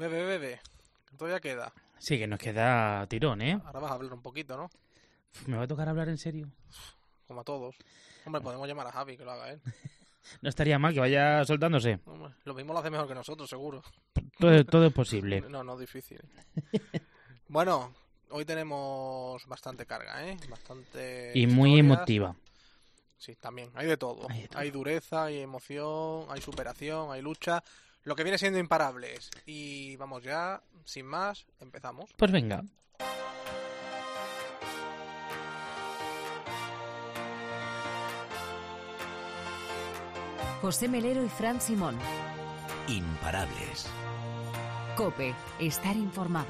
Bebe, bebe. Todavía queda. Sí, que nos queda tirón, ¿eh? Ahora vas a hablar un poquito, ¿no? ¿Me va a tocar hablar en serio? Como a todos. Hombre, podemos llamar a Javi que lo haga él. No estaría mal que vaya soltándose. Hombre, lo mismo lo hace mejor que nosotros, seguro. Todo, todo es posible. No, no, difícil. bueno, hoy tenemos bastante carga, ¿eh? Bastante. Y muy historias. emotiva. Sí, también. Hay de todo. Hay de todo. Hay dureza, hay emoción, hay superación, hay lucha. Lo que viene siendo imparables. Y vamos ya, sin más, empezamos. Pues venga. José Melero y Fran Simón. Imparables. Cope, estar informado.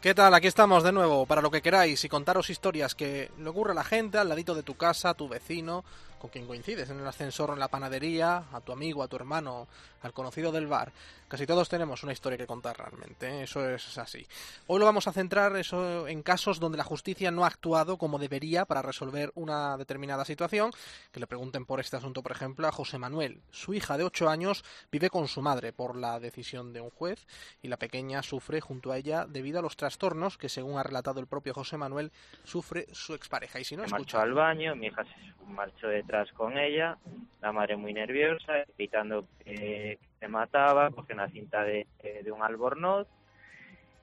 ¿Qué tal? Aquí estamos de nuevo para lo que queráis y contaros historias que le ocurre a la gente al ladito de tu casa, a tu vecino, con quien coincides en el ascensor o en la panadería, a tu amigo, a tu hermano, al conocido del bar. Casi todos tenemos una historia que contar realmente, ¿eh? eso es así. Hoy lo vamos a centrar eso en casos donde la justicia no ha actuado como debería para resolver una determinada situación. Que le pregunten por este asunto, por ejemplo, a José Manuel. Su hija de 8 años vive con su madre por la decisión de un juez y la pequeña sufre junto a ella debido a los trastornos que, según ha relatado el propio José Manuel, sufre su expareja. Y si no, escucha. al baño, mi hija se marchó detrás con ella, la madre muy nerviosa, gritando que se mataba, cogió una cinta de, de un albornoz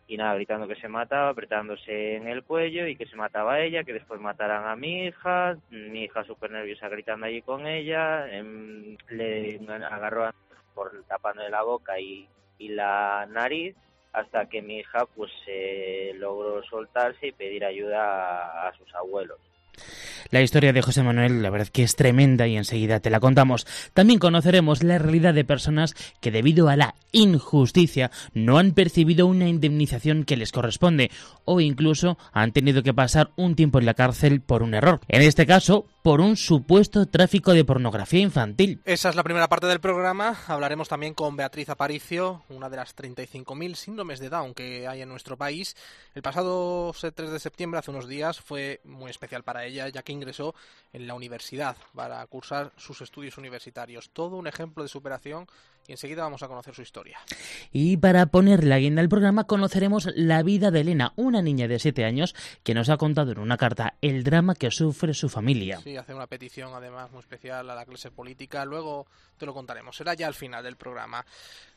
y nada, gritando que se mataba, apretándose en el cuello y que se mataba a ella, que después mataran a mi hija, mi hija súper nerviosa gritando allí con ella, em, le agarró a- por tapándole la boca y, y la nariz hasta que mi hija pues eh, logró soltarse y pedir ayuda a sus abuelos. La historia de José Manuel, la verdad que es tremenda y enseguida te la contamos. También conoceremos la realidad de personas que debido a la injusticia no han percibido una indemnización que les corresponde o incluso han tenido que pasar un tiempo en la cárcel por un error. En este caso, por un supuesto tráfico de pornografía infantil. Esa es la primera parte del programa. Hablaremos también con Beatriz Aparicio, una de las 35.000 síndromes de Down que hay en nuestro país. El pasado 3 de septiembre, hace unos días, fue muy especial para ella, ya que ingresó en la universidad para cursar sus estudios universitarios. Todo un ejemplo de superación y enseguida vamos a conocer su historia. Y para poner la guinda al programa conoceremos la vida de Elena, una niña de 7 años que nos ha contado en una carta el drama que sufre su familia. Sí, hace una petición además muy especial a la clase política. Luego te lo contaremos. Será ya al final del programa.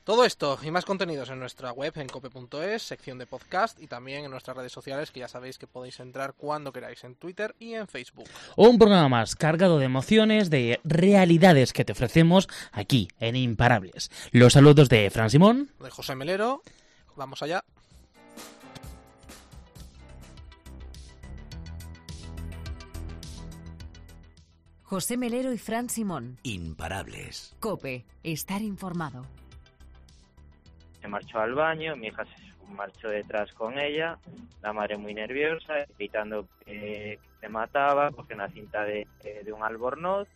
Todo esto y más contenidos en nuestra web en cope.es, sección de podcast y también en nuestras redes sociales que ya sabéis que podéis entrar cuando queráis en Twitter y en Facebook. Un programa más cargado de emociones, de realidades que te ofrecemos aquí en Los saludos de Fran Simón. De José Melero. Vamos allá. José Melero y Fran Simón. Imparables. Cope, estar informado. se marchó al baño, mi hija se marchó detrás con ella, la madre muy nerviosa, gritando que se mataba, cogió una cinta de, de un albornoz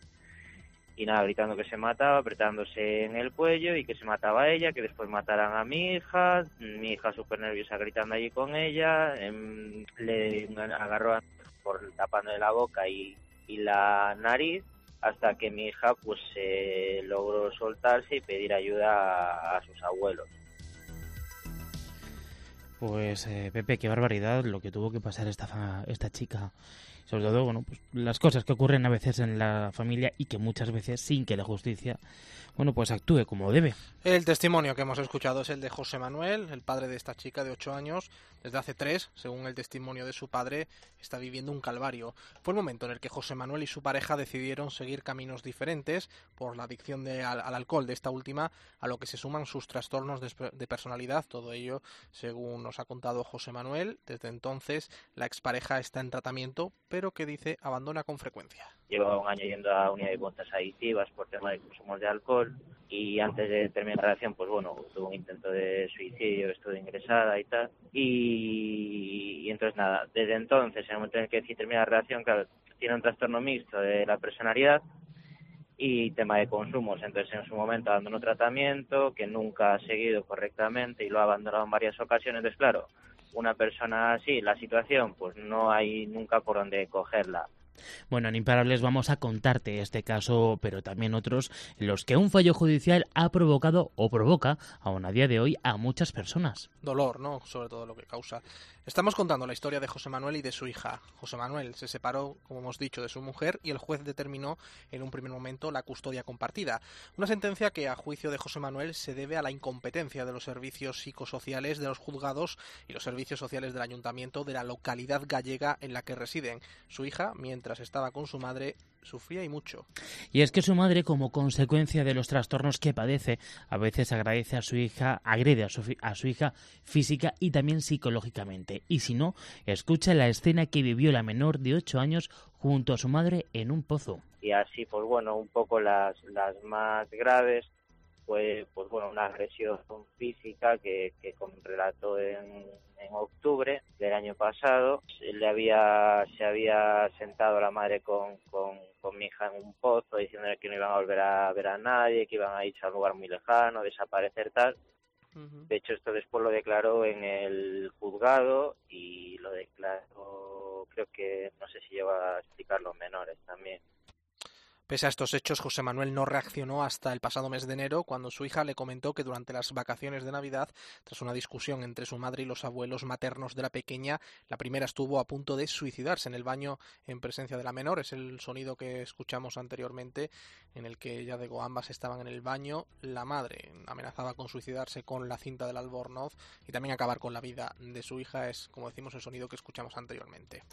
y nada, gritando que se mataba, apretándose en el cuello y que se mataba a ella, que después mataran a mi hija, mi hija súper nerviosa gritando allí con ella, em, le agarró a- por tapándole la boca y, y la nariz hasta que mi hija pues eh, logró soltarse y pedir ayuda a- sus abuelos. Pues eh, Pepe, qué barbaridad lo que tuvo que pasar esta, esta chica. Sobre todo, bueno, pues las cosas que ocurren a veces en la familia y que muchas veces sin que la justicia, bueno, pues actúe como debe. El testimonio que hemos escuchado es el de José Manuel, el padre de esta chica de 8 años. Desde hace tres, según el testimonio de su padre, está viviendo un calvario. Fue el momento en el que José Manuel y su pareja decidieron seguir caminos diferentes por la adicción de- al, al alcohol de esta última, a lo que se suman sus trastornos de, de personalidad. Todo ello, según nos ha contado José Manuel. Desde entonces, la expareja está en tratamiento, pero que dice abandona con frecuencia. Llevaba un año yendo a unidad de contas adictivas por tema de consumos de alcohol y antes de terminar la relación, pues bueno, tuvo un intento de suicidio, estuvo ingresada y tal. Y, y entonces nada, desde entonces, en el momento en el que decide terminar la relación, claro, tiene un trastorno mixto de la personalidad y tema de consumos. Entonces en su momento abandonó tratamiento que nunca ha seguido correctamente y lo ha abandonado en varias ocasiones. Entonces claro, una persona así, la situación, pues no hay nunca por dónde cogerla Bueno, en Imparables vamos a contarte este caso, pero también otros en los que un fallo judicial ha provocado o provoca, aún a día de hoy, a muchas personas. Dolor, ¿no? Sobre todo lo que causa. Estamos contando la historia de José Manuel y de su hija. José Manuel se separó, como hemos dicho, de su mujer y el juez determinó en un primer momento la custodia compartida. Una sentencia que, a juicio de José Manuel, se debe a la incompetencia de los servicios psicosociales de los juzgados y los servicios sociales del ayuntamiento de la localidad gallega en la que residen. Su hija, mientras estaba con su madre, sufría y mucho. Y es que su madre, como consecuencia de los trastornos que padece, a veces agradece a su hija, agrede a su, a su hija física y también psicológicamente. Y si no, escucha la escena que vivió la menor de 8 años junto a su madre en un pozo. Y así, pues bueno, un poco las, las más graves fue pues bueno una agresión física que, que relató en, en octubre del año pasado. Le había se había sentado la madre con, con, con mi hija en un pozo diciéndole que no iban a volver a ver a nadie que iban a irse a un lugar muy lejano desaparecer tal. De hecho esto después lo declaró en el juzgado y lo declaró creo que no sé si lleva a explicar los menores también Pese a estos hechos, José Manuel no reaccionó hasta el pasado mes de enero, cuando su hija le comentó que durante las vacaciones de Navidad, tras una discusión entre su madre y los abuelos maternos de la pequeña, la primera estuvo a punto de suicidarse en el baño en presencia de la menor. Es el sonido que escuchamos anteriormente, en el que ya digo, ambas estaban en el baño. La madre amenazaba con suicidarse con la cinta del albornoz y también acabar con la vida de su hija. Es, como decimos, el sonido que escuchamos anteriormente.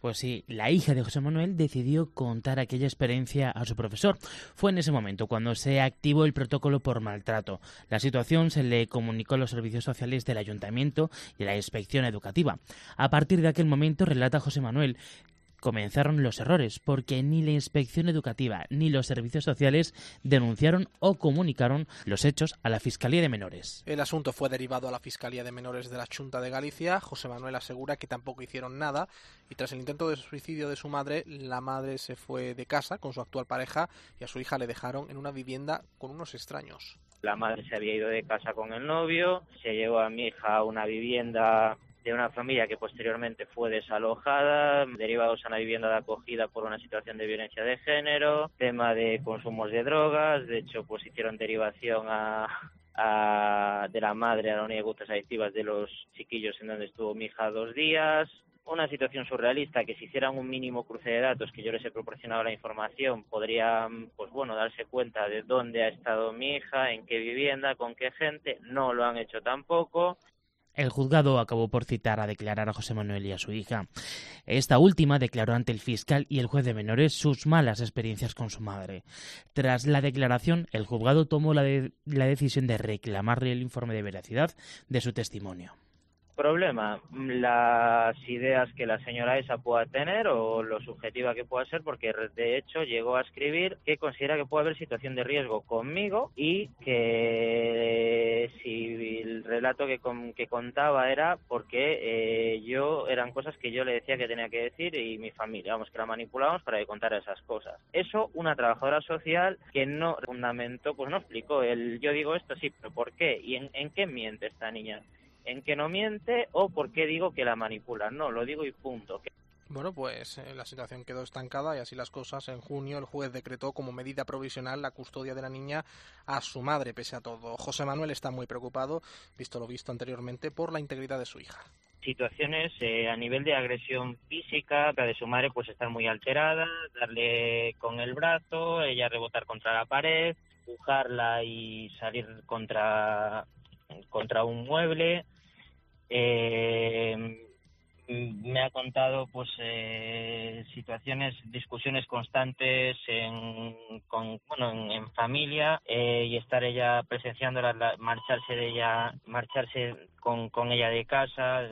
Pues sí, la hija de José Manuel decidió contar aquella experiencia a su profesor. Fue en ese momento cuando se activó el protocolo por maltrato. La situación se le comunicó a los servicios sociales del ayuntamiento y la inspección educativa. A partir de aquel momento, relata José Manuel, comenzaron los errores, porque ni la inspección educativa ni los servicios sociales denunciaron o comunicaron los hechos a la Fiscalía de Menores. El asunto fue derivado a la Fiscalía de Menores de la Junta de Galicia. José Manuel asegura que tampoco hicieron nada y tras el intento de suicidio de su madre, la madre se fue de casa con su actual pareja y a su hija le dejaron en una vivienda con unos extraños. La madre se había ido de casa con el novio, se llevó a mi hija a una vivienda de una familia que posteriormente fue desalojada, derivados a una vivienda de acogida por una situación de violencia de género, tema de consumos de drogas, de hecho pues hicieron derivación a, de la madre a la unidad de gustas adictivas de los chiquillos en donde estuvo mi hija dos días, una situación surrealista que si hicieran un mínimo cruce de datos que yo les he proporcionado la información podrían pues bueno darse cuenta de dónde ha estado mi hija en qué vivienda con qué gente. No lo han hecho tampoco el juzgado acabó por citar a declarar a José Manuel y a su hija. Esta última declaró ante el fiscal y el juez de menores sus malas experiencias con su madre. Tras la declaración, el juzgado tomó la, de la decisión de reclamarle el informe de veracidad de su testimonio problema las ideas que la señora esa pueda tener o lo subjetiva que pueda ser porque de hecho llegó a escribir que considera que puede haber situación de riesgo conmigo y que si el relato que, que contaba era porque eh, yo eran cosas que yo le decía que tenía que decir y mi familia, vamos, que la manipulábamos para que contara esas cosas. Eso una trabajadora social que no fundamentó, pues no explicó, el yo digo esto sí, pero ¿por qué? ¿Y en qué miente esta niña? En que no miente o por qué digo que la manipula. No, lo digo y punto. Bueno, pues eh, la situación quedó estancada y así las cosas. En junio el juez decretó como medida provisional la custodia de la niña a su madre, pese a todo. José Manuel está muy preocupado, visto lo visto anteriormente, por la integridad de su hija. Situaciones eh, a nivel de agresión física, la de su madre pues estar muy alterada, darle con el brazo, ella rebotar contra la pared, empujarla y salir contra, contra un mueble, eh, me ha contado pues eh, situaciones discusiones constantes en con bueno en, familia eh, y estar ella presenciando marcharse de ella marcharse con, con ella de casa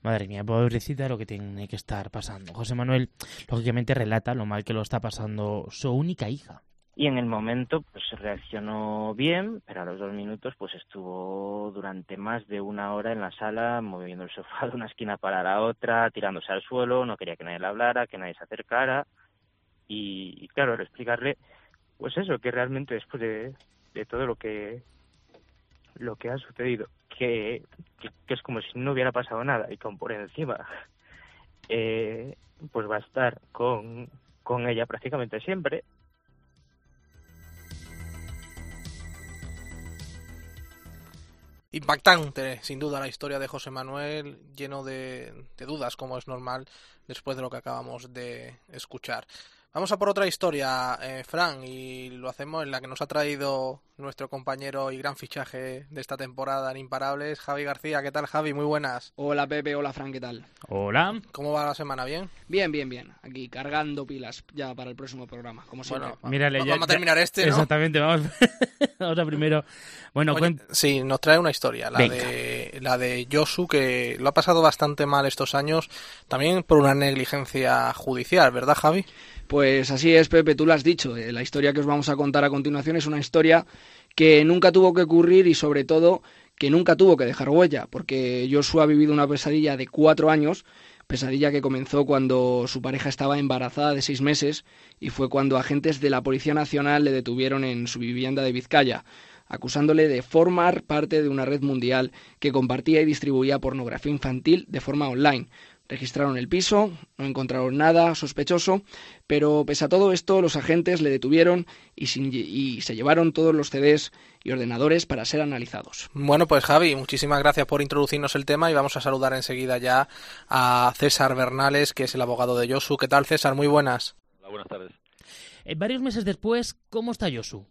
Madre mía, pobrecita lo que tiene que estar pasando. José Manuel, lógicamente, relata lo mal que lo está pasando su única hija y en el momento pues reaccionó bien, pero a los dos minutos pues estuvo durante más de una hora en la sala moviendo el sofá de una esquina para la otra, tirándose al suelo, no quería que nadie le hablara, que nadie se acercara y, claro, explicarle pues eso, que realmente después de, de todo lo que lo que ha sucedido, que, que, es como si no hubiera pasado nada y con por encima eh, pues va a estar con, con ella prácticamente siempre. Impactante, sin duda, la historia de José Manuel, lleno de, de dudas, como es normal, después de lo que acabamos de escuchar. Vamos a por otra historia, eh, Fran, y lo hacemos en la que nos ha traído nuestro compañero y gran fichaje de esta temporada en Imparables, Javi García. ¿Qué tal, Javi? Muy buenas. Hola, Pepe. Hola, Fran. ¿Qué tal? Hola. ¿Cómo va la semana? ¿Bien? Bien, bien, bien. Aquí cargando pilas ya para el próximo programa, como siempre. Bueno, Mírale, va- ya- vamos a ya- terminar este, ¿no? Exactamente, vamos, vamos a primero. Bueno, Oye, cuen- sí, nos trae una historia, la Venga. de la de Yosu, que lo ha pasado bastante mal estos años, también por una negligencia judicial, ¿verdad, Javi? Pues así es, Pepe, tú lo has dicho. eh, La historia que os vamos a contar a continuación es una historia que nunca tuvo que ocurrir y sobre todo que nunca tuvo que dejar huella, porque Joshua ha vivido una pesadilla de cuatro años, pesadilla que comenzó cuando su pareja estaba embarazada de seis meses y fue cuando agentes de la Policía Nacional le detuvieron en su vivienda de Vizcaya, acusándole de formar parte de una red mundial que compartía y distribuía pornografía infantil de forma online. Registraron el piso, no encontraron nada sospechoso, pero pese a todo esto, los agentes le detuvieron y, sin- y se llevaron todos los CDs y ordenadores para ser analizados. Bueno, pues Javi, muchísimas gracias por introducirnos el tema y vamos a saludar enseguida ya a César Bernales, que es el abogado de Yosu. ¿Qué tal, César? Muy buenas. Hola, buenas tardes. eh, varios meses después, ¿cómo está Yosu?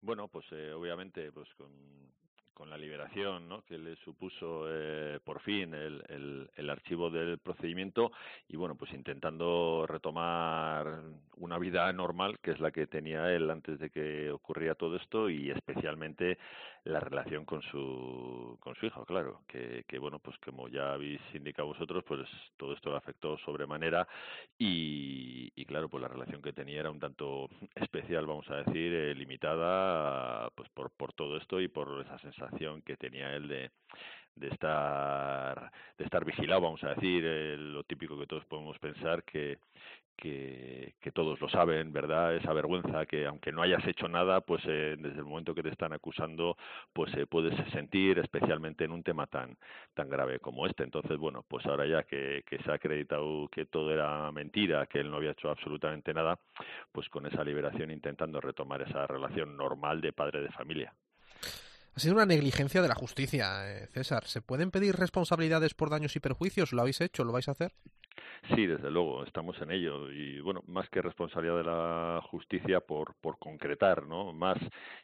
Bueno, pues eh, obviamente pues con, con la liberación ¿no? que le supuso eh, por fin el, el, el archivo del procedimiento y bueno, pues intentando retomar una vida normal que es la que tenía él antes de que ocurría todo esto y especialmente la relación con su con su hijo, claro, que, que bueno, pues como ya habéis indicado vosotros, pues todo esto le afectó sobremanera y, y claro, pues la relación que tenía era un tanto especial, vamos a decir, eh, limitada pues por, por todo esto y por esa sensación que tenía él de, de estar de estar vigilado, vamos a decir, eh, lo típico que todos podemos pensar que que, que todos lo saben, ¿verdad? Esa vergüenza que aunque no hayas hecho nada, pues eh, desde el momento que te están acusando, pues eh, puedes sentir, especialmente en un tema tan tan grave como este. Entonces, bueno, pues ahora ya que, que se ha acreditado que todo era mentira, que él no había hecho absolutamente nada, pues con esa liberación intentando retomar esa relación normal de padre de familia. Ha sido una negligencia de la justicia, eh, César. ¿Se pueden pedir responsabilidades por daños y perjuicios? ¿Lo habéis hecho? ¿Lo vais a hacer? Sí, desde luego, estamos en ello y bueno, más que responsabilidad de la justicia por, por concretar, ¿no? Más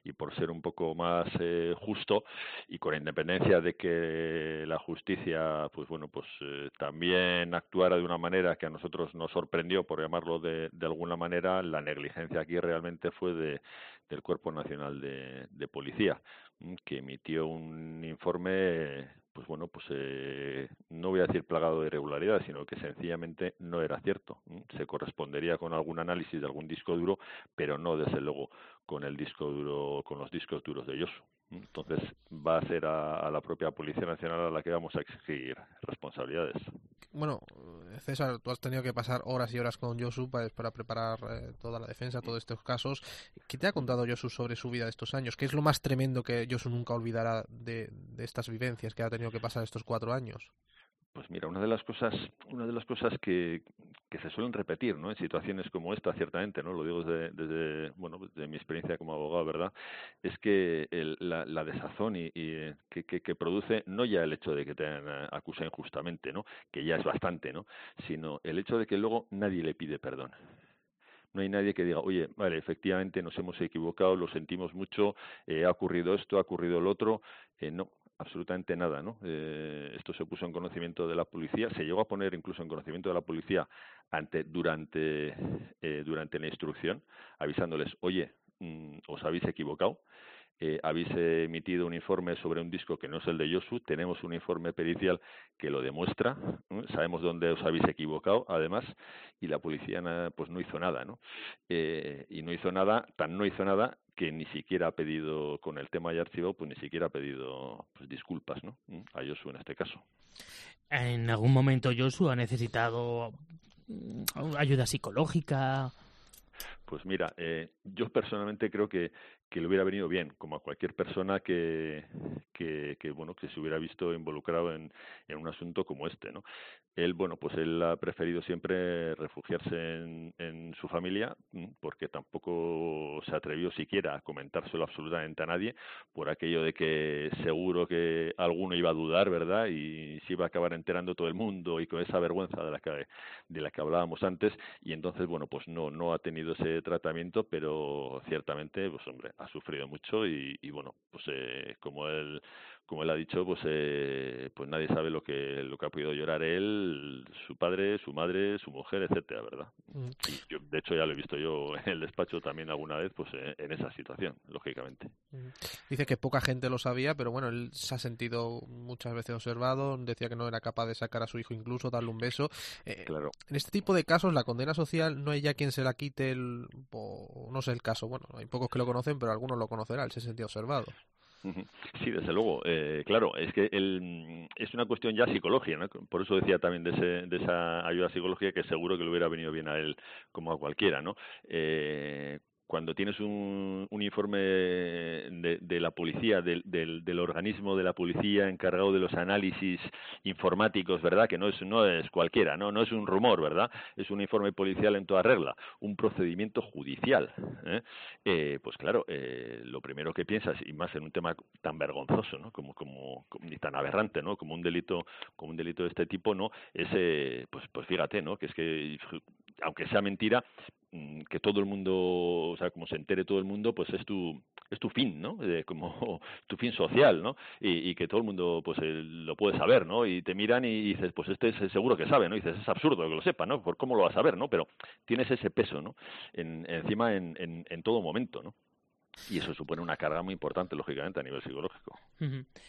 y por ser un poco más eh, justo y con independencia de que la justicia, pues bueno, pues eh, también actuara de una manera que a nosotros nos sorprendió, por llamarlo de, alguna manera, la negligencia aquí realmente fue de, del Cuerpo Nacional de, de Policía, mm, que emitió un informe pues bueno, pues eh, no voy a decir plagado de irregularidades, sino que sencillamente no era cierto. Se correspondería con algún análisis de algún disco duro, pero no desde luego con el disco duro, con los discos duros de Yosu. Entonces va a ser a, la propia Policía Nacional a la que vamos a exigir responsabilidades. Bueno, César, tú has tenido que pasar horas y horas con Josu para, para preparar eh, toda la defensa, todos estos casos. ¿Qué te ha contado Josu sobre su vida de estos años? ¿Qué es lo más tremendo que Josu nunca olvidará de, de estas vivencias que ha tenido que pasar estos cuatro años? Pues mira, una de las cosas, una de las cosas que, se suelen repetir, ¿no? En situaciones como esta, ciertamente, ¿no? Lo digo desde, bueno, desde mi experiencia como abogado, ¿verdad? Es que la, desazón y, eh, que, produce no ya el hecho de que te acusa injustamente, ¿no? Que ya es bastante, ¿no? Sino el hecho de que luego nadie le pide perdón no hay nadie que diga, oye, vale, efectivamente nos hemos equivocado, lo sentimos mucho, eh, ha ocurrido esto, ha ocurrido lo otro. Eh, no, absolutamente nada, ¿no? Eh, esto se puso en conocimiento de la policía, se llegó a poner incluso en conocimiento de la policía ante, durante, eh, durante la instrucción, avisándoles, oye, mmm, os habéis equivocado. Eh, habéis emitido un informe sobre un disco que no es el de Yosu, tenemos un informe pericial que lo demuestra, ¿no? sabemos dónde os habéis equivocado, además, y la policía pues no hizo nada, ¿no? Eh, y no hizo nada, tan no hizo nada que ni siquiera ha pedido, con el tema ya archivado, pues ni siquiera ha pedido pues, disculpas, ¿no? A Yosu en este caso. ¿En algún momento Yosu ha necesitado ayuda psicológica? Pues mira, eh, yo personalmente creo que, que le hubiera venido bien, como a cualquier persona que, que, bueno que se hubiera visto involucrado en, en un asunto como este, ¿no? Él, bueno, pues él ha preferido siempre refugiarse en, en su familia porque tampoco se atrevió siquiera a comentárselo absolutamente a nadie por aquello de que seguro que alguno iba a dudar, ¿verdad? Y se iba a acabar enterando todo el mundo y con esa vergüenza de la que de la que hablábamos antes y entonces bueno pues no no ha tenido ese tratamiento pero ciertamente pues hombre ha sufrido mucho y, y bueno pues eh, como él como él ha dicho, pues eh, pues nadie sabe lo que lo que ha podido llorar él, su padre, su madre, su mujer, etcétera, ¿verdad? Mm. Y yo, de hecho, ya lo he visto yo en el despacho también alguna vez, pues eh, en esa situación, lógicamente. Mm. Dice que poca gente lo sabía, pero bueno, él se ha sentido muchas veces observado, decía que no era capaz de sacar a su hijo incluso, darle un beso. Eh, claro. En este tipo de casos, la condena social no hay ya quien se la quite, el, no sé el caso, bueno, hay pocos que lo conocen, pero algunos lo conocerán, él se sentía observado. Sí, desde luego. Eh, claro, es que el, es una cuestión ya psicológica, ¿no? Por eso decía también de, ese, de esa ayuda psicológica que seguro que le hubiera venido bien a él como a cualquiera, ¿no? Eh, cuando tienes un, un informe de, de, la policía, del, del, del, organismo de la policía encargado de los análisis informáticos, ¿verdad? Que no es, no es cualquiera, ¿no? No es un rumor, ¿verdad? Es un informe policial en toda regla, un procedimiento judicial. ¿eh? Eh, pues claro, eh, lo primero que piensas, y más en un tema tan vergonzoso, ¿no? Como, como, como, ni tan aberrante, ¿no? Como un delito, como un delito de este tipo, ¿no? Es, eh, pues, pues fíjate, ¿no? Que es que aunque sea mentira, mm, que todo el mundo, o sea, como se entere todo el mundo, pues es tu es tu fin, ¿no? Eh, como tu fin social, ¿no? Y, que todo el mundo, pues eh, lo puede saber, ¿no? Y te miran y dices, pues este es seguro que sabe, ¿no? Dices, es absurdo que lo sepa, ¿no? ¿Por cómo lo va a saber, ¿no? Pero tienes ese peso, ¿no? En, encima en, en, en todo momento, ¿no? Y eso supone una carga muy importante, lógicamente, a nivel psicológico.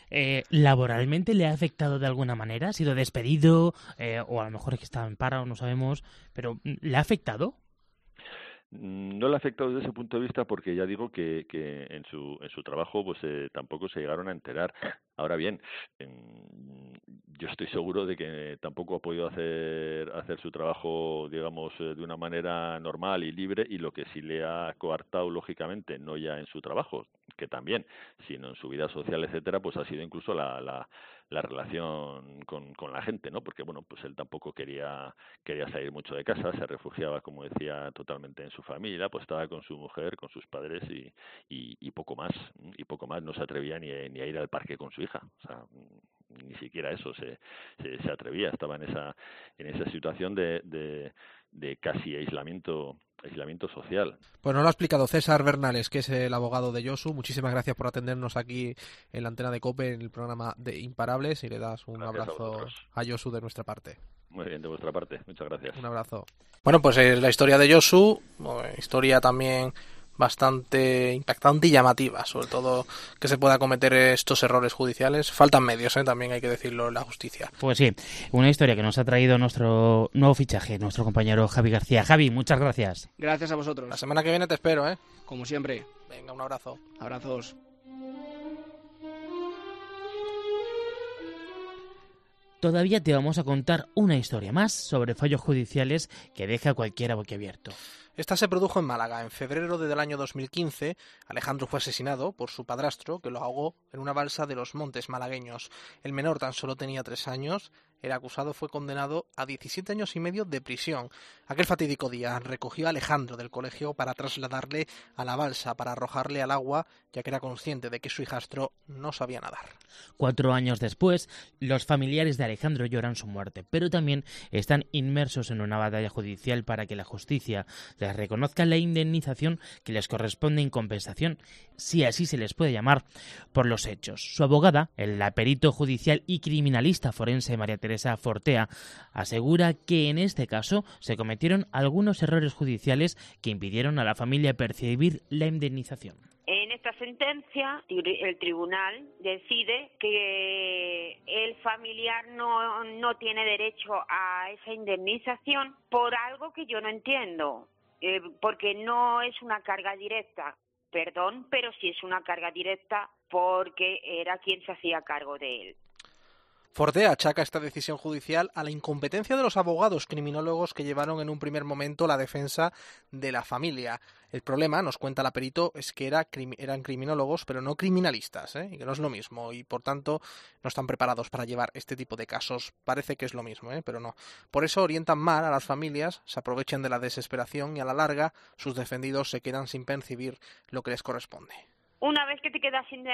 eh, ¿Laboralmente le ha afectado de alguna manera? ¿Ha sido despedido? Eh, o a lo mejor es que estaba en paro, no sabemos. Pero ¿le ha afectado? No le ha afectado desde ese punto de vista porque ya digo que, que en, su, en su trabajo pues eh, tampoco se llegaron a enterar. Ahora bien, yo estoy seguro de que tampoco ha podido hacer, hacer su trabajo, digamos, eh, de una manera normal y libre y lo que sí le ha coartado, lógicamente, no ya en su trabajo, que también, sino en su vida social, etcétera, pues ha sido incluso la, la, la relación con, con la gente, ¿no? Porque, bueno, pues él tampoco quería, quería salir mucho de casa, se refugiaba, como decía, totalmente en su familia, pues estaba con su mujer, con sus padres y, y, y poco más, y poco más, no se atrevía ni, ni a ir al parque con su hija, o sea, ni siquiera eso se, se, se atrevía, estaba en esa, en esa situación de, de, de casi aislamiento aislamiento social. Pues nos lo ha explicado César Bernales, que es el abogado de Yosu. Muchísimas gracias por atendernos aquí en la antena de COPE en el programa de Imparables y le das un Gracias a abrazo vosotros. a, Yosu de nuestra parte. Muy bien, de vuestra parte, muchas gracias. Un abrazo. Bueno, pues eh, la historia de Yosu, eh, historia también bastante impactante y llamativa, sobre todo que se pueda cometer estos errores judiciales. Faltan medios, ¿eh? también hay que decirlo en la justicia. Pues sí, una historia que nos ha traído nuestro nuevo fichaje, nuestro compañero Javi García. Javi, muchas gracias. Gracias a vosotros. La semana que viene te espero, ¿eh? Como siempre. Venga, un abrazo. Abrazos. Todavía te vamos a contar una historia más sobre fallos judiciales que deja a cualquiera boquiabierto. Esta se produjo en Málaga. En febrero del año 2015, Alejandro fue asesinado por su padrastro, que lo ahogó en una balsa de los montes malagueños. El menor tan solo tenía tres años. El acusado fue condenado a 17 años y medio de prisión. Aquel fatídico día recogió a Alejandro del colegio para trasladarle a la balsa, para arrojarle al agua, ya que era consciente de que su hijastro no sabía nadar. Cuatro años después, los familiares de Alejandro lloran su muerte, pero también están inmersos en una batalla judicial para que la justicia reconozca la indemnización que les corresponde en compensación, si así se les puede llamar, por los hechos. Su abogada, el perito judicial y criminalista forense María Teresa Fortea, asegura que en este caso se cometieron algunos errores judiciales que impidieron a la familia percibir la indemnización. En esta sentencia, el tribunal decide que el familiar no, no tiene derecho a esa indemnización por algo que yo no entiendo, eh, porque no es una carga directa, perdón, pero sí es una carga directa porque era quien se hacía cargo de él. Forte achaca esta decisión judicial a la incompetencia de los abogados criminólogos que llevaron en un primer momento la defensa de la familia. El problema, nos cuenta la perito, es que era, eran criminólogos, pero no criminalistas, ¿eh? y que no es lo mismo, y por tanto no están preparados para llevar este tipo de casos. Parece que es lo mismo, ¿eh? pero no. Por eso orientan mal a las familias, se aprovechan de la desesperación y a la larga sus defendidos se quedan sin percibir lo que les corresponde. Una vez que te quedas sin,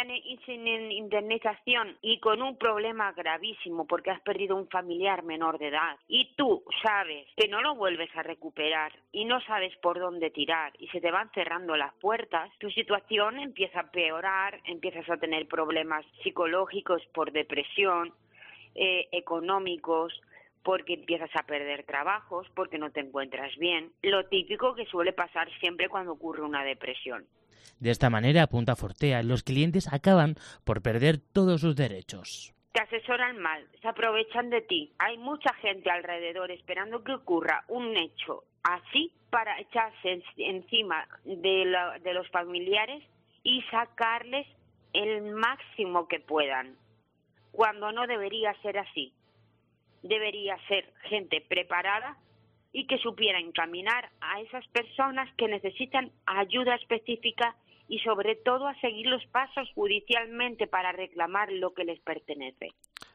indemnización y con un problema gravísimo porque has perdido un familiar menor de edad y tú sabes que no lo vuelves a recuperar y no sabes por dónde tirar y se te van cerrando las puertas, tu situación empieza a peorar, empiezas a tener problemas psicológicos por depresión, eh, económicos, porque empiezas a perder trabajos, porque no te encuentras bien, lo típico que suele pasar siempre cuando ocurre una depresión. De esta manera, apunta Fortea, los clientes acaban por perder todos sus derechos. Te asesoran mal, se aprovechan de ti. Hay mucha gente alrededor esperando que ocurra un hecho así para echarse encima de, de los familiares y sacarles el máximo que puedan, cuando no debería ser así. Debería ser gente preparada y que supiera encaminar a esas personas que necesitan ayuda específica y sobre todo a seguir los pasos judicialmente para reclamar lo que les pertenece.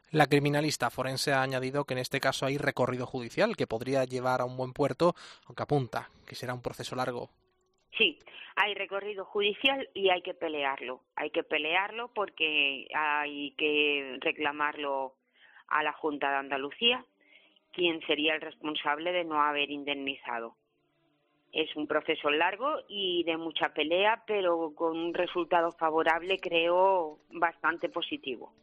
La criminalista forense ha añadido que en este caso hay recorrido judicial que podría llevar a un buen puerto, aunque apunta que será un proceso largo. Sí, hay recorrido judicial y hay que pelearlo. Hay que pelearlo porque hay que reclamarlo a la Junta de Andalucía, quien sería el responsable de no haber indemnizado. Es un proceso largo y de mucha pelea, pero con un resultado favorable, creo, bastante positivo.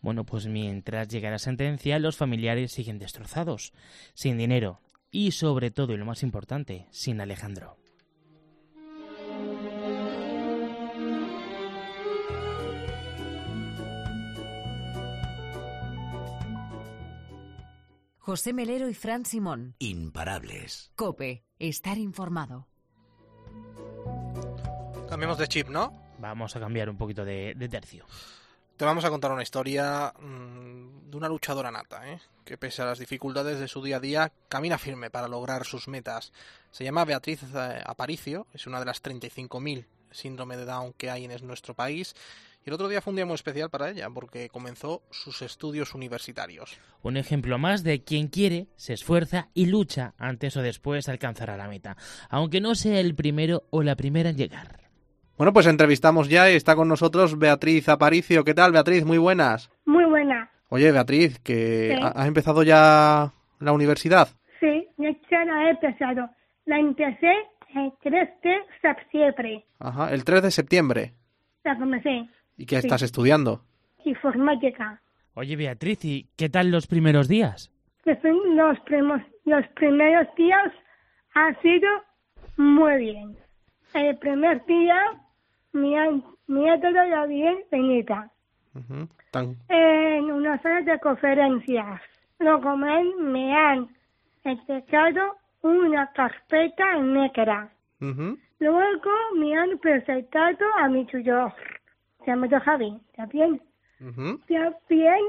Bueno, pues mientras llega la sentencia, los familiares siguen destrozados, sin dinero y sobre todo, y lo más importante, sin Alejandro. José Melero y Fran Simón. Imparables. Cope, estar informado. Cambiemos de chip, ¿no? Vamos a cambiar un poquito de, tercio. Te vamos a contar una historia mm, de una luchadora nata, ¿eh? que pese a las dificultades de su día a día, camina firme para lograr sus metas. Se llama Beatriz eh, Aparicio, es una de las 35.000 síndrome de Down que hay en nuestro país y el otro día fue un día muy especial para ella porque comenzó sus estudios universitarios. Un ejemplo más de quien quiere, se esfuerza y lucha antes o después alcanzará la meta, aunque no sea el primero o la primera en llegar. Bueno, pues entrevistamos ya y está con nosotros Beatriz Aparicio. ¿Qué tal, Beatriz? Muy buenas. Muy buena. Oye, Beatriz, que has empezado ya la universidad. Sí, ya la he empezado. La empecé el 3 de septiembre. Ajá, el 3 de septiembre. La comencé. ¿Y qué estás estudiando? Informática. Oye, Beatriz, ¿y qué tal los primeros días? Los, primos, los primeros días han sido muy bien. El primer día me han, me ha dado bien venida. En una sala de conferencias. Luego me, han entregado una carpeta negra. Luego me han presentado a mi tutor se llama Javi, ¿está bien? ¿Está bien?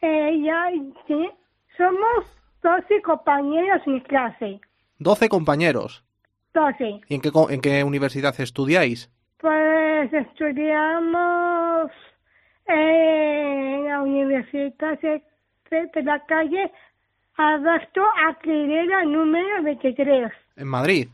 Eh, ya, sí. Somos 12 compañeros en clase. ¿12 compañeros? 12. ¿Y en qué, en qué universidad estudiáis? Pues estudiamos en la Universidad de, de la calle Alberto Aquilera número 23. ¿En Madrid?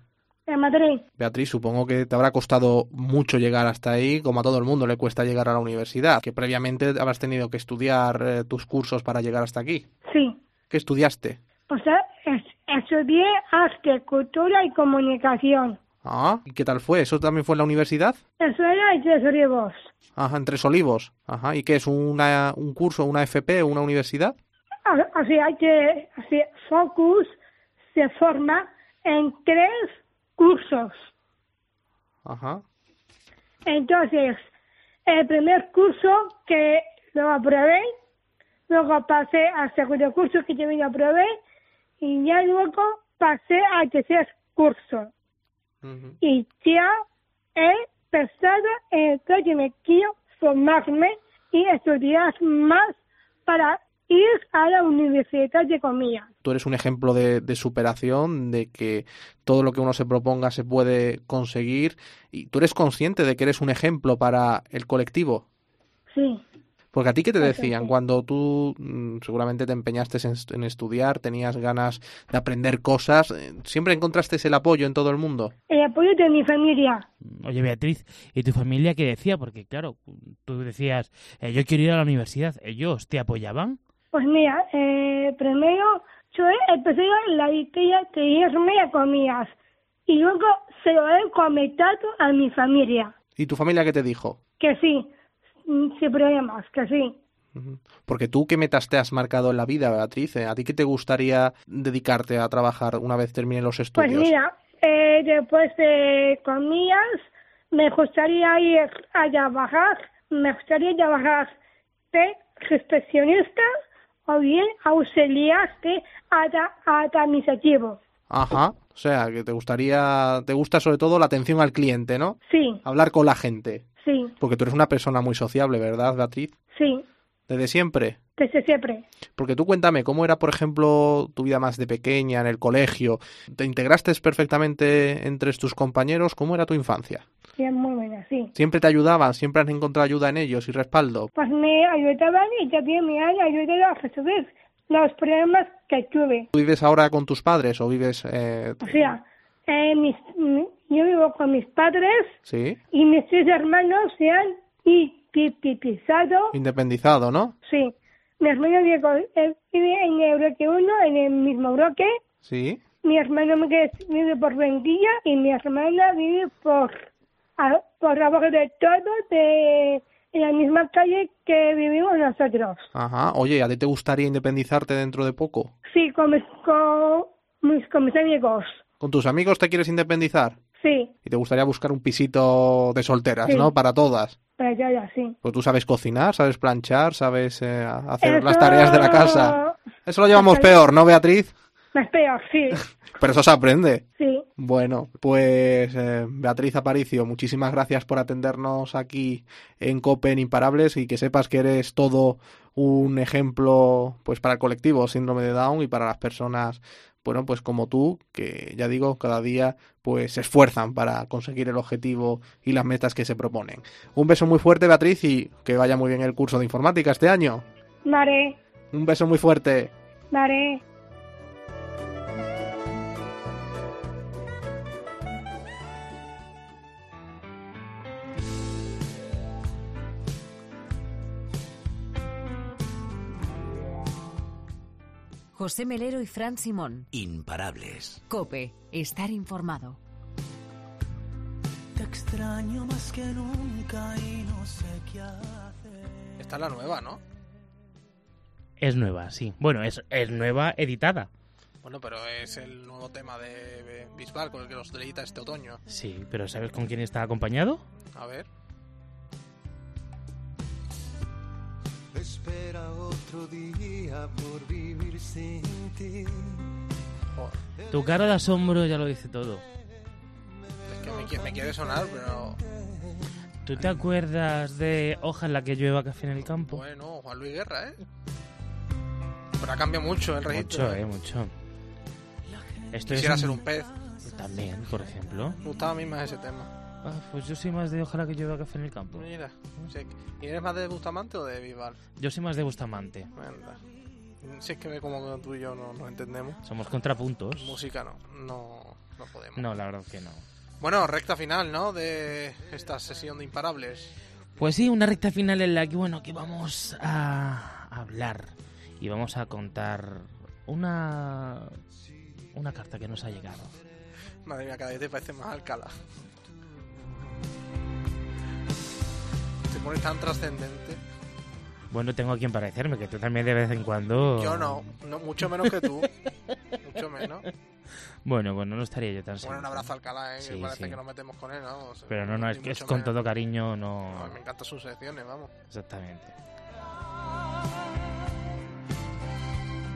En Madrid. Beatriz, supongo que te habrá costado mucho llegar hasta ahí, como a todo el mundo le cuesta llegar a la universidad, que previamente habrás tenido que estudiar eh, tus cursos para llegar hasta aquí. Sí. ¿Qué estudiaste? Pues estudié arte, cultura y comunicación. Ah, ¿y qué tal fue? ¿Eso también fue en la universidad? Eso era en Tres Olivos. Ajá, en Tres Olivos. Ajá, ¿y qué es? Una, ¿Un curso, una FP, una universidad? Así hay que, así, Focus se forma en tres cursos. Ajá. Entonces, el primer curso que lo aprobé, luego pasé al segundo curso que también aprobé, y ya luego pasé al tercer curso. Y ya he pensado en que me quiero formarme y estudiar más para ir a la universidad de comillas. Tú eres un ejemplo de, de superación, de que todo lo que uno se proponga se puede conseguir. Y tú eres consciente de que eres un ejemplo para el colectivo. Sí. Porque a ti, ¿qué te decían cuando tú mm, seguramente te empeñaste en estudiar, tenías ganas de aprender cosas? eh, ¿Siempre encontraste el apoyo en todo el mundo? El apoyo de mi familia. Oye, Beatriz, ¿y tu familia qué decía? Porque, claro, tú decías, eh, yo quiero ir a la universidad. ¿Ellos te apoyaban? Pues mira, eh, primero yo empecé la idea de irme a comillas y luego se lo he comentado a mi familia. ¿Y tu familia qué te dijo? Que sí, mm, sin problemas, que sí. Porque tú, ¿qué metas te has marcado en la vida, Beatriz? Eh, ¿A ti qué te gustaría dedicarte a trabajar una vez terminen los Pues estudios? mira, eh, después de comillas, me gustaría ir a trabajar, me gustaría trabajar de recepcionista o bien ada- administrativo. Ajá. O sea, que te gustaría, te gusta sobre todo la atención al cliente, ¿no? Sí, Hablar con la gente. sí, Porque tú eres una persona muy sociable, ¿verdad, Beatriz? sí, Desde siempre. desde siempre. Porque tú cuéntame, ¿cómo era, por ejemplo, tu vida más de pequeña, en el colegio? ¿Te integraste perfectamente entre tus compañeros? ¿Cómo era tu infancia? Sí, es muy buena, sí. ¿Siempre te ayudaban? ¿Siempre has encontrado ayuda en ellos y respaldo? Pues me ayudaban y también me han ayudado a resolver los problemas que tuve. ¿Tú vives ahora con tus padres o vives... eh, O sea, eh, mis, mi- yo vivo con mis padres sí? y mis tres hermanos se han independizado. Independizado, ¿no? Sí. Mi hermano vive, con- eh, vive en el bloque 1, en el mismo bloque. Sí. Mi hermano vive por Vendilla y mi hermana vive por, a- por abajo de todo, de, en la misma calle que vivimos nosotros. Ajá. Oye, ¿a ti te gustaría independizarte dentro de poco? Sí, con mis, con mis, con mis amigos. ¿Con tus amigos te quieres independizar? Sí, Y te gustaría buscar un pisito de solteras, Sí. ¿no? Para todas. ya, ya, sí. Pues tú sabes cocinar, sabes planchar, sabes eh, hacer Eso- las tareas de la casa. Eso lo llevamos peor, ¿no, Beatriz? Peor, sí, Pero eso se aprende. sí. Bueno, pues eh, Beatriz Aparicio, muchísimas gracias por atendernos aquí en Copen Imparables y que sepas que eres todo un ejemplo pues para el colectivo síndrome de Down y para las personas bueno, pues como tú, que ya digo, cada día pues se esfuerzan para conseguir el objetivo y las metas que se proponen. Un beso muy fuerte, Beatriz, y que vaya muy bien el curso de informática este año. Mare, Un beso muy fuerte. mare. José Melero y Fran Simón. Imparables. Cope, estar informado. Te extraño más que nunca y no sé qué hacer. Esta es la nueva, ¿no? Es nueva, sí. Bueno, es, es nueva editada. Bueno, pero es el nuevo tema de Bisbal con el que los deleita este otoño. Sí, pero ¿sabes con quién está acompañado? A ver. Tu cara de asombro ya lo dice todo. Es que me, qui- me quiere sonar, pero ¿Tú te acuerdas de Ojalá que llueva café en el campo? bueno, Juan Luis Guerra, ¿eh? Pero ha cambiado mucho el registro. Mucho, eh, mucho. Esto Quisiera es ser un pez. También, por ejemplo. Me gustaba a mí más ese tema. Ah, pues yo soy más de Ojalá que llueva café en el campo. Mira. ¿Y eres más de Bustamante o de Bisbal? Yo soy más de Bustamante. Anda. Si es que ve como tú y yo no nos entendemos. Somos contrapuntos. Música no, no, no podemos. No, la verdad que no. Bueno, recta final, ¿no? De esta sesión de imparables. Pues sí, una recta final en la que, bueno, que vamos a hablar y vamos a contar una una carta que nos ha llegado. Madre mía, cada vez te parece más Alcalá. Se pone tan trascendente. Bueno, tengo a quien parecerme, que tú también de vez en cuando... Yo no, no, mucho menos que tú. mucho menos. Bueno, bueno, no estaría yo tan Bueno, seguro. un abrazo a Alcalá, ¿eh? Sí, que parece sí. que nos metemos con él, ¿no? O sea, Pero no, no, ni es que es con menos. todo cariño, no... No, me encantan sus secciones, vamos. Exactamente.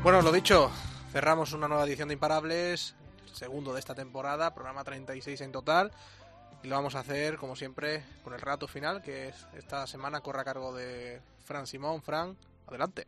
Bueno, lo dicho, cerramos una nueva edición de Imparables, segundo de esta temporada, programa 36 en total. Y lo vamos a hacer, como siempre, con el rato final, que es esta semana corre a cargo de Fran Simón. Fran, adelante.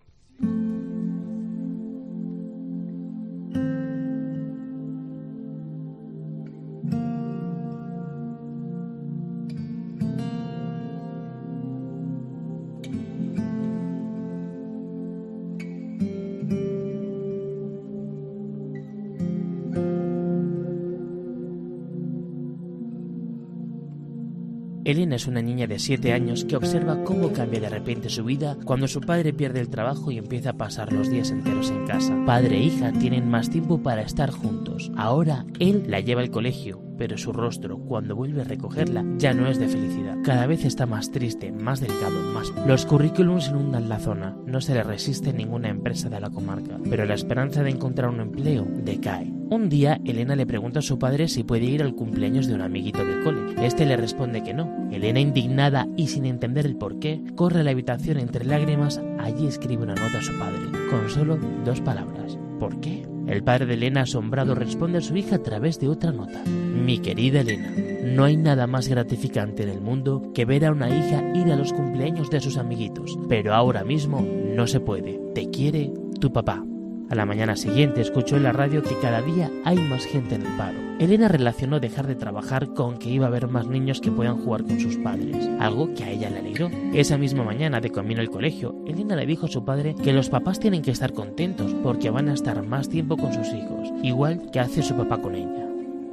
Elena es una niña de 7 años que observa cómo cambia de repente su vida cuando su padre pierde el trabajo y empieza a pasar los días enteros en casa. Padre e hija tienen más tiempo para estar juntos. Ahora él la lleva al colegio, pero su rostro, cuando vuelve a recogerla, ya no es de felicidad. Cada vez está más triste, más delgado, más... Los currículums inundan la zona, no se le resiste ninguna empresa de la comarca, pero la esperanza de encontrar un empleo decae. Un día, Elena le pregunta a su padre si puede ir al cumpleaños de un amiguito del cole. Este le responde que no. Elena, indignada y sin entender el porqué, corre a la habitación entre lágrimas, allí escribe una nota a su padre, con solo dos palabras. ¿Por qué? El padre de Elena, asombrado, responde a su hija a través de otra nota. Mi querida Elena, no hay nada más gratificante en el mundo que ver a una hija ir a los cumpleaños de sus amiguitos, pero ahora mismo no se puede. Te quiere tu papá. A la mañana siguiente escuchó en la radio que cada día hay más gente en el paro. Elena relacionó dejar de trabajar con que iba a haber más niños que puedan jugar con sus padres, algo que a ella le alegró. Esa misma mañana, de camino al colegio, Elena le dijo a su padre que los papás tienen que estar contentos porque van a estar más tiempo con sus hijos, igual que hace su papá con ella.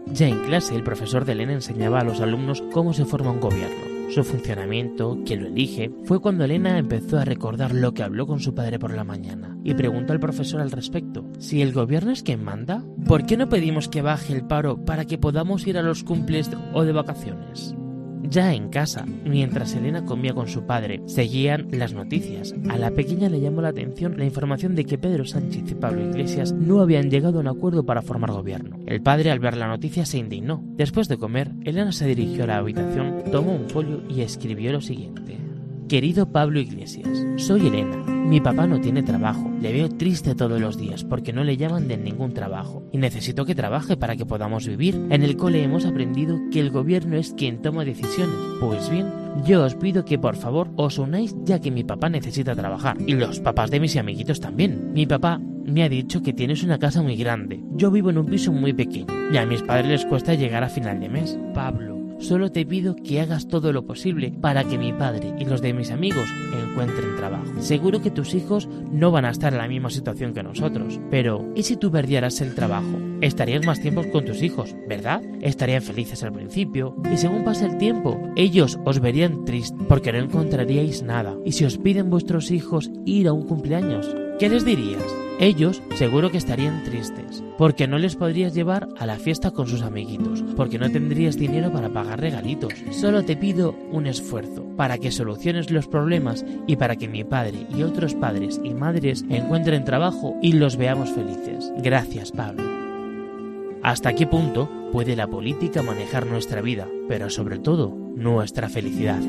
Ya en clase, el profesor de Elena enseñaba a los alumnos cómo se forma un gobierno su funcionamiento, quién lo elige, fue cuando Elena empezó a recordar lo que habló con su padre por la mañana y preguntó al profesor al respecto. Si el gobierno es quien manda, ¿por qué no pedimos que baje el paro para que podamos ir a los cumples o de vacaciones? Ya en casa, mientras Elena comía con su padre, seguían las noticias. A la pequeña le llamó la atención la información de que Pedro Sánchez y Pablo Iglesias no habían llegado a un acuerdo para formar gobierno. El padre al ver la noticia se indignó. Después de comer, Elena se dirigió a la habitación, tomó un folio y escribió lo siguiente. Querido Pablo Iglesias, soy Elena. Mi papá no tiene trabajo. Le veo triste todos los días porque no le llaman de ningún trabajo. Y necesito que trabaje para que podamos vivir. En el cole hemos aprendido que el gobierno es quien toma decisiones. Pues bien, yo os pido que por favor os unáis ya que mi papá necesita trabajar. Y los papás de mis amiguitos también. Mi papá me ha dicho que tienes una casa muy grande. Yo vivo en un piso muy pequeño. Y a mis padres les cuesta llegar a final de mes. Pablo, Solo te pido que hagas todo lo posible para que mi padre y los de mis amigos encuentren trabajo. Seguro que tus hijos no van a estar en la misma situación que nosotros, pero ¿y si tú perdieras el trabajo? Estarías más tiempo con tus hijos, ¿verdad? Estarían felices al principio y según pasa el tiempo, ellos os verían tristes porque no encontraríais nada. Y si os piden vuestros hijos ir a un cumpleaños, ¿qué les dirías? Ellos seguro que estarían tristes, porque no les podrías llevar a la fiesta con sus amiguitos, porque no tendrías dinero para pagar regalitos. Solo te pido un esfuerzo para que soluciones los problemas y para que mi padre y otros padres y madres encuentren trabajo y los veamos felices. Gracias, Pablo. ¿Hasta qué punto puede la política manejar nuestra vida, pero sobre todo nuestra felicidad?